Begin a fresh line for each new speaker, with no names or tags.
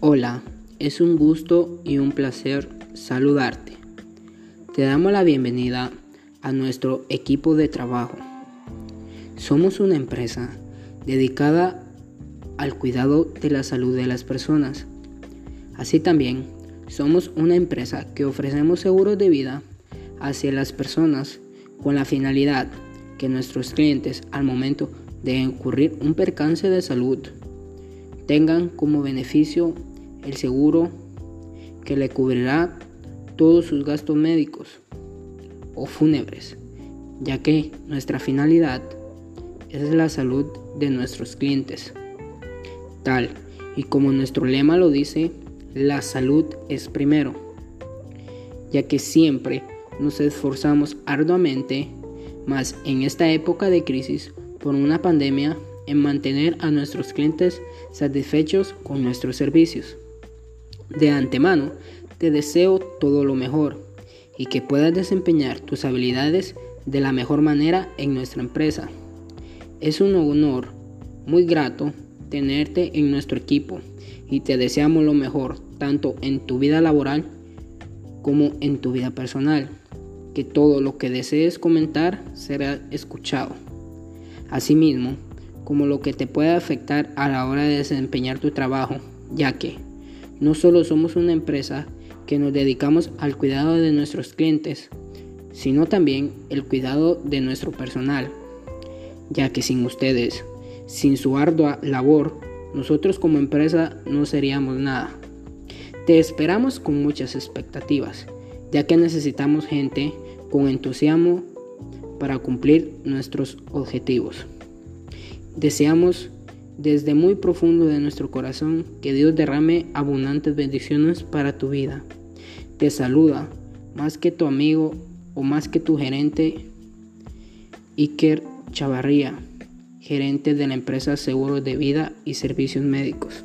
Hola, es un gusto y un placer saludarte. Te damos la bienvenida a nuestro equipo de trabajo. Somos una empresa dedicada al cuidado de la salud de las personas. Así también, somos una empresa que ofrecemos seguros de vida hacia las personas con la finalidad que nuestros clientes al momento de ocurrir un percance de salud tengan como beneficio el seguro que le cubrirá todos sus gastos médicos o fúnebres, ya que nuestra finalidad es la salud de nuestros clientes. Tal y como nuestro lema lo dice, la salud es primero, ya que siempre nos esforzamos arduamente, más en esta época de crisis por una pandemia, en mantener a nuestros clientes satisfechos con nuestros servicios. De antemano, te deseo todo lo mejor y que puedas desempeñar tus habilidades de la mejor manera en nuestra empresa. Es un honor muy grato tenerte en nuestro equipo y te deseamos lo mejor tanto en tu vida laboral como en tu vida personal. Que todo lo que desees comentar será escuchado. Asimismo, como lo que te puede afectar a la hora de desempeñar tu trabajo, ya que no solo somos una empresa que nos dedicamos al cuidado de nuestros clientes, sino también el cuidado de nuestro personal, ya que sin ustedes, sin su ardua labor, nosotros como empresa no seríamos nada. Te esperamos con muchas expectativas, ya que necesitamos gente con entusiasmo para cumplir nuestros objetivos. Deseamos desde muy profundo de nuestro corazón que Dios derrame abundantes bendiciones para tu vida. Te saluda más que tu amigo o más que tu gerente Iker Chavarría, gerente de la empresa Seguros de Vida y Servicios Médicos.